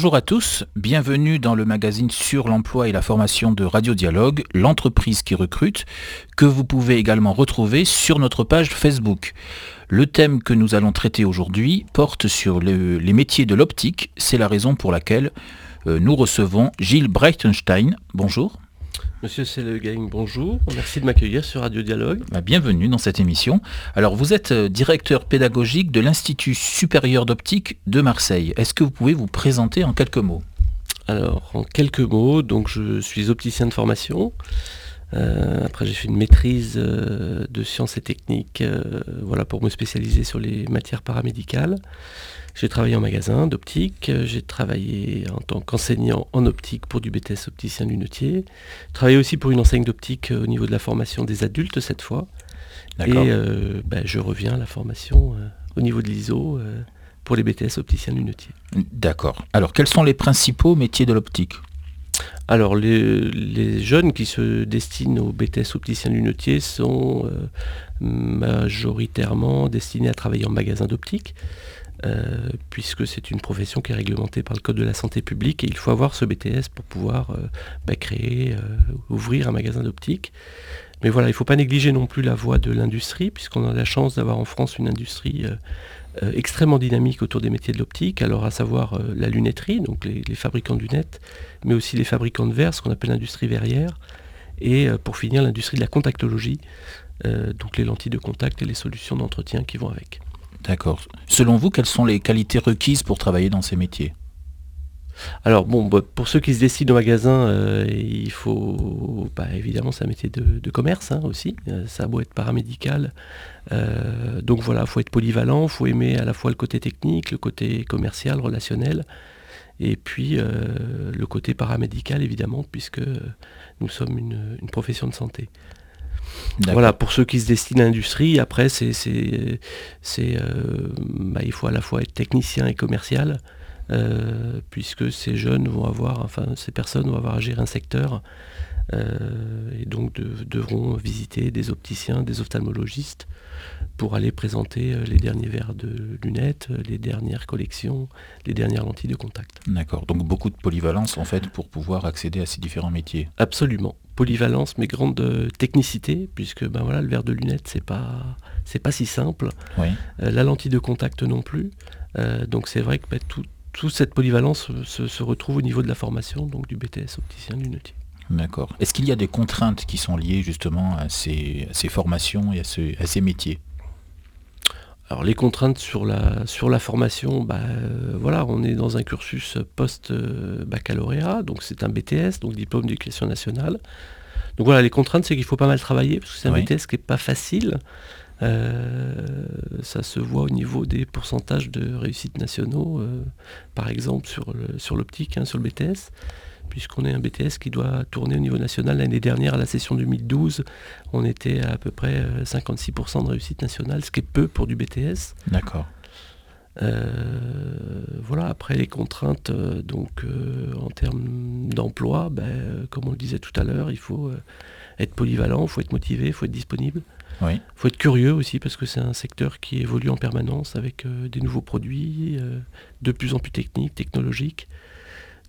Bonjour à tous, bienvenue dans le magazine sur l'emploi et la formation de Radio Dialogue, l'entreprise qui recrute, que vous pouvez également retrouver sur notre page Facebook. Le thème que nous allons traiter aujourd'hui porte sur les métiers de l'optique, c'est la raison pour laquelle euh, nous recevons Gilles Breitenstein. Bonjour. Monsieur Selegang, bonjour. Merci de m'accueillir sur Radio Dialogue. Bah, bienvenue dans cette émission. Alors, vous êtes euh, directeur pédagogique de l'Institut supérieur d'optique de Marseille. Est-ce que vous pouvez vous présenter en quelques mots? Alors, en quelques mots, donc je suis opticien de formation. Euh, après, j'ai fait une maîtrise euh, de sciences et techniques voilà, pour me spécialiser sur les matières paramédicales. J'ai travaillé en magasin d'optique, j'ai travaillé en tant qu'enseignant en optique pour du BTS opticien lunetier, travaillé aussi pour une enseigne d'optique au niveau de la formation des adultes cette fois. Et euh, ben, je reviens à la formation euh, au niveau de l'ISO euh, pour les BTS opticiens lunetiers. D'accord. Alors quels sont les principaux métiers de l'optique? Alors les, jeunes qui se destinent au BTS opticien lunetier sont majoritairement destinés à travailler en magasin d'optique. Euh, puisque c'est une profession qui est réglementée par le Code de la santé publique et il faut avoir ce BTS pour pouvoir euh, bah, créer, euh, ouvrir un magasin d'optique. Mais voilà, il ne faut pas négliger non plus la voie de l'industrie, puisqu'on a la chance d'avoir en France une industrie extrêmement dynamique autour des métiers de l'optique, alors à savoir la lunetterie, donc les, les, fabricants de lunettes, mais aussi les fabricants de verres, ce qu'on appelle l'industrie verrière, et pour finir l'industrie de la contactologie, donc les lentilles de contact et les solutions d'entretien qui vont avec. D'accord. Selon vous, quelles sont les qualités requises pour travailler dans ces métiers? Alors bon, bah, pour ceux qui se décident au magasin, euh, il faut, bah, évidemment, c'est un métier de, commerce hein, aussi. Euh, ça doit être paramédical. Euh, donc voilà, il faut être polyvalent, il faut aimer à la fois le côté technique, le côté commercial, relationnel, et puis le côté paramédical évidemment, puisque nous sommes une profession de santé. Voilà, pour ceux qui se destinent à l'industrie, après, c'est, euh, bah, il faut à la fois être technicien et commercial, euh, puisque ces jeunes vont avoir, enfin, ces personnes vont avoir à gérer un secteur, et donc devront visiter des opticiens, des ophtalmologistes, pour aller présenter les derniers verres de lunettes, les dernières collections, les dernières lentilles de contact. D'accord, donc beaucoup de polyvalence en fait pour pouvoir accéder à ces différents métiers. Absolument polyvalence mais grande technicité, puisque ben voilà, le verre de lunettes, c'est pas, c'est pas si simple. Euh, la lentille de contact non plus. Euh, donc c'est vrai que ben, toute cette polyvalence se, retrouve au niveau de la formation, donc du BTS opticien lunetier. D'accord. Est-ce qu'il y a des contraintes qui sont liées justement à ces, formations et à, à ces métiers? Alors les contraintes sur la, sur la formation, bah, euh, voilà, on est dans un cursus post-baccalauréat, donc c'est un BTS, donc diplôme d'éducation nationale. Donc voilà, les contraintes, c'est qu'il faut pas mal travailler, parce que c'est un BTS qui n'est pas facile. Euh, ça se voit au niveau des pourcentages de réussite nationaux, euh, par exemple sur l'optique, sur, hein, sur le BTS puisqu'on est un BTS qui doit tourner au niveau national. L'année dernière, à la session 2012, on était à, à peu près 56% euh, de réussite nationale, ce qui est peu pour du BTS. D'accord. Euh, voilà, après les contraintes, euh, donc en termes d'emploi, ben, comme on le disait tout à l'heure, il faut être polyvalent, il faut être motivé, il faut être disponible. Il faut être curieux aussi parce que c'est un secteur qui évolue en permanence avec des nouveaux produits, de plus en plus techniques, technologiques.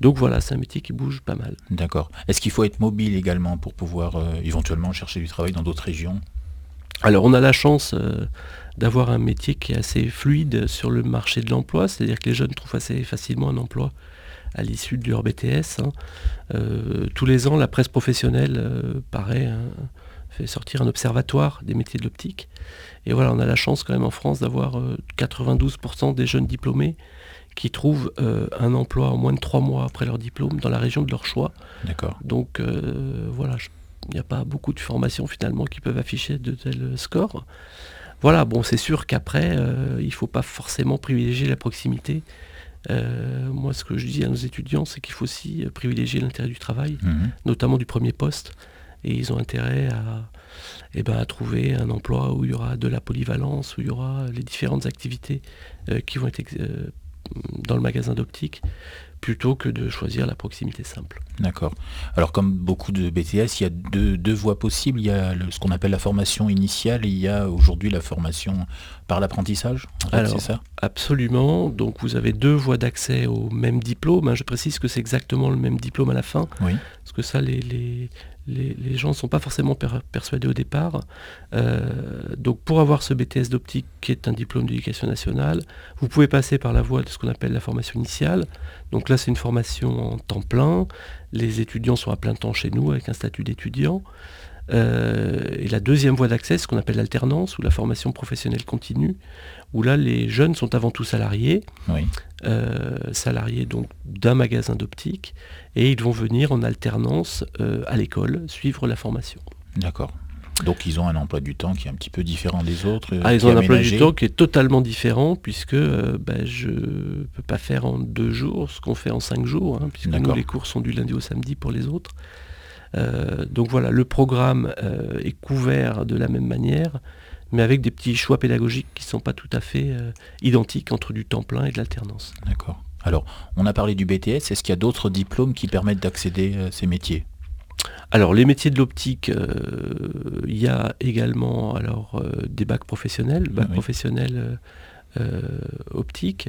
Donc voilà, c'est un métier qui bouge pas mal. D'accord. Est-ce qu'il faut être mobile également pour pouvoir euh, éventuellement chercher du travail dans d'autres régions? Alors on a la chance euh, d'avoir un métier qui est assez fluide sur le marché de l'emploi, c'est-à-dire que les jeunes trouvent assez facilement un emploi à l'issue de leur BTS. Hein. Euh, tous les ans, la presse professionnelle paraît hein, fait sortir un observatoire des métiers de l'optique. Et voilà, on a la chance quand même en France d'avoir 92% des jeunes diplômés qui trouvent euh, un emploi en moins de trois mois après leur diplôme dans la région de leur choix. D'accord. Donc euh, voilà, il n'y a pas beaucoup de formations finalement qui peuvent afficher de tels scores. Voilà, bon, c'est sûr qu'après, euh, il ne faut pas forcément privilégier la proximité. moi, ce que je dis à nos étudiants, c'est qu'il faut aussi privilégier l'intérêt du travail, mhm. notamment du premier poste. Et ils ont intérêt à, eh ben, à trouver un emploi où il y aura de la polyvalence, où il y aura les différentes activités qui vont être dans le magasin d'optique plutôt que de choisir la proximité simple. D'accord. Alors comme beaucoup de BTS, il y a deux, voies possibles. Il y a ce qu'on appelle la formation initiale et il y a aujourd'hui la formation par l'apprentissage. ça? Absolument. Donc vous avez deux voies d'accès au même diplôme. Hein. Je précise que c'est exactement le même diplôme à la fin. Oui. Parce que ça, les, les, gens ne sont pas forcément persuadés au départ. Euh, donc pour avoir ce BTS d'optique qui est un diplôme d'éducation nationale, vous pouvez passer par la voie de ce qu'on appelle la formation initiale. Donc là c'est une formation en temps plein. Les étudiants sont à plein temps chez nous avec un statut d'étudiant. Euh, et la deuxième voie d'accès, ce qu'on appelle l'alternance ou la formation professionnelle continue, où là les jeunes sont avant tout salariés, euh, salariés donc d'un magasin d'optique, et ils vont venir en alternance euh, à l'école suivre la formation. D'accord. Donc ils ont un emploi du temps qui est un petit peu différent des autres. ah, ils ont un emploi du temps qui est totalement différent puisque ben, je ne peux pas faire en deux jours ce qu'on fait en cinq jours, hein, puisque nous les cours sont du lundi au samedi pour les autres. Euh, donc voilà, le programme euh, est couvert de la même manière, mais avec des petits choix pédagogiques qui ne sont pas tout à fait euh, identiques entre du temps plein et de l'alternance. D'accord. Alors, on a parlé du BTS, est-ce qu'il y a d'autres diplômes qui permettent d'accéder à ces métiers? Alors les métiers de l'optique, il y a également alors des bacs professionnels, bacs professionnels optiques,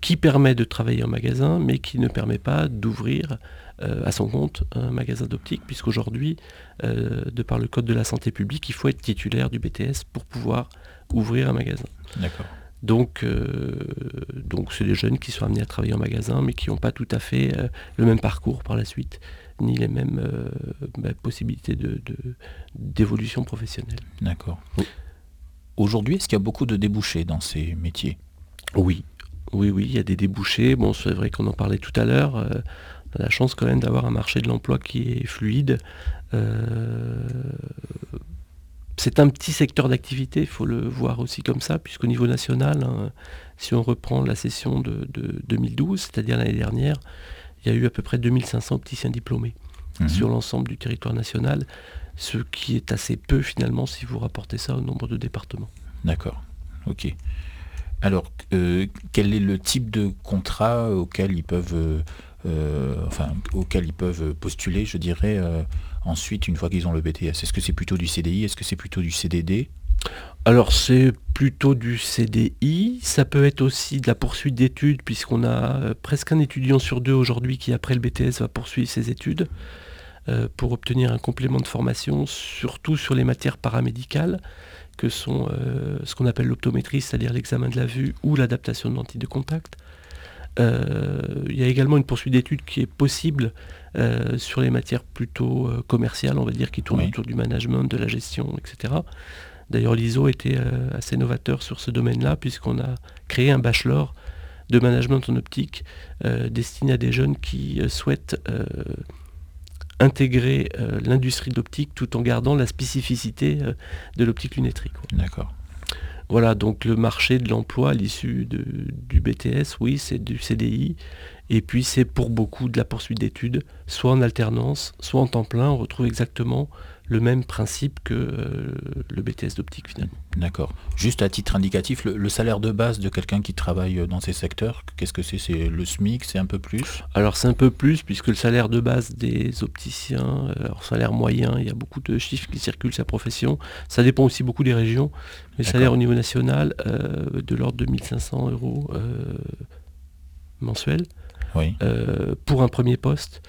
qui permet de travailler en magasin, mais qui ne permet pas d'ouvrir euh, à son compte un magasin d'optique, puisqu'aujourd'hui, euh, de par le code de la santé publique, il faut être titulaire du BTS pour pouvoir ouvrir un magasin. D'accord. Donc, euh, donc c'est des jeunes qui sont amenés à travailler en magasin, mais qui n'ont pas tout à fait le même parcours par la suite, ni les mêmes bah, possibilités d'évolution de, professionnelle. D'accord. Aujourd'hui, est-ce qu'il y a beaucoup de débouchés dans ces métiers? Oui, oui, oui, il y a des débouchés. Bon, c'est vrai qu'on en parlait tout à l'heure on a la chance quand même d'avoir un marché de l'emploi qui est fluide. Euh, c'est un petit secteur d'activité, il faut le voir aussi comme ça, puisqu'au niveau national, hein, si on reprend la session de, 2012, c'est-à-dire l'année dernière, il y a eu à peu près 2500 opticiens diplômés mhm. sur l'ensemble du territoire national, ce qui est assez peu finalement si vous rapportez ça au nombre de départements. D'accord, ok. Alors, euh, quel est le type de contrat auquel ils peuvent euh, euh, enfin, auxquels ils peuvent postuler, je dirais, euh, ensuite, une fois qu'ils ont le BTS Est-ce que c'est plutôt du CDI Est-ce que c'est plutôt du CDD alors c'est plutôt du CDI, ça peut être aussi de la poursuite d'études puisqu'on a euh, presque un étudiant sur deux aujourd'hui qui après le BTS va poursuivre ses études pour obtenir un complément de formation, surtout sur les matières paramédicales que sont ce qu'on appelle l'optométrie, c'est-à-dire l'examen de la vue ou l'adaptation de lentilles de contact. Euh, il y a également une poursuite d'études qui est possible euh, sur les matières plutôt euh, commerciales, on va dire, qui tournent autour du management, de la gestion, etc. D'ailleurs, l'ISO était assez novateur sur ce domaine-là, puisqu'on a créé un bachelor de management en optique destiné à des jeunes qui souhaitent intégrer l'industrie de l'optique tout en gardant la spécificité de l'optique lunetterie. D'accord. Voilà, donc le marché de l'emploi à l'issue du BTS, oui, c'est du CDI. Et puis c'est pour beaucoup de la poursuite d'études, soit en alternance, soit en temps plein. On retrouve exactement le même principe que euh, le BTS d'optique finalement. D'accord. Juste à titre indicatif, le, salaire de base de quelqu'un qui travaille euh, dans ces secteurs, qu'est-ce que c'est? C'est le SMIC, c'est un peu plus? Alors c'est un peu plus puisque le salaire de base des opticiens, euh, alors salaire moyen, il y a beaucoup de chiffres qui circulent sa profession. Ça dépend aussi beaucoup des régions. Le salaire au niveau national, de l'ordre de 1500 euros mensuels. Oui. pour un premier poste,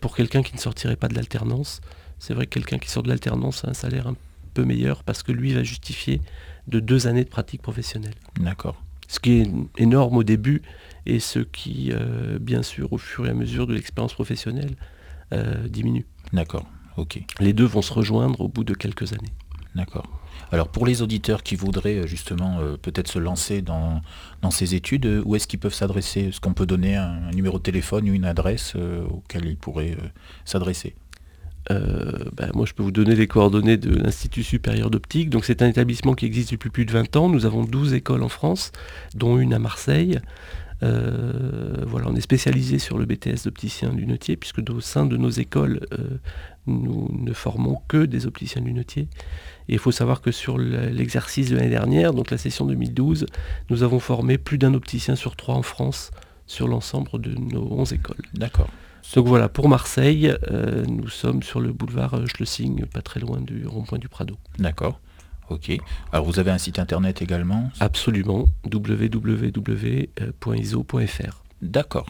pour quelqu'un qui ne sortirait pas de l'alternance. C'est vrai que quelqu'un qui sort de l'alternance a un salaire un peu meilleur parce que lui va justifier de deux années de pratique professionnelle. D'accord. Ce qui est énorme au début et ce qui, euh, bien sûr, au fur et à mesure de l'expérience professionnelle, euh, diminue. D'accord, ok. Les deux vont se rejoindre au bout de quelques années. D'accord. Alors pour les auditeurs qui voudraient euh, justement peut-être se lancer dans, ces études, où est-ce qu'ils peuvent s'adresser? Est-ce qu'on peut donner un, numéro de téléphone ou une adresse auquel ils pourraient s'adresser? Euh, ben, moi, je peux vous donner les coordonnées de l'Institut supérieur d'optique. Donc, c'est un établissement qui existe depuis plus de 20 ans. Nous avons 12 écoles en France, dont une à Marseille. Voilà, on est spécialisé sur le BTS d'opticien lunetier, puisque au sein de nos écoles, nous ne formons que des opticiens lunetiers. Et il faut savoir que sur l'exercice de l'année dernière, donc la session 2012, nous avons formé plus d'un opticien sur trois en France sur l'ensemble de nos 11 écoles. D'accord. Donc voilà, pour Marseille, euh, nous sommes sur le boulevard Schlesing, pas très loin du rond-point du Prado. D'accord. Ok. Alors vous avez un site internet également Absolument, www.iso.fr. D'accord.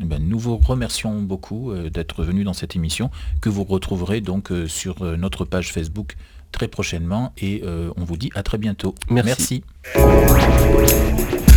Eh ben, nous vous remercions beaucoup euh, d'être venu dans cette émission que vous retrouverez donc euh, sur notre page Facebook très prochainement et on vous dit à très bientôt. Merci. Merci.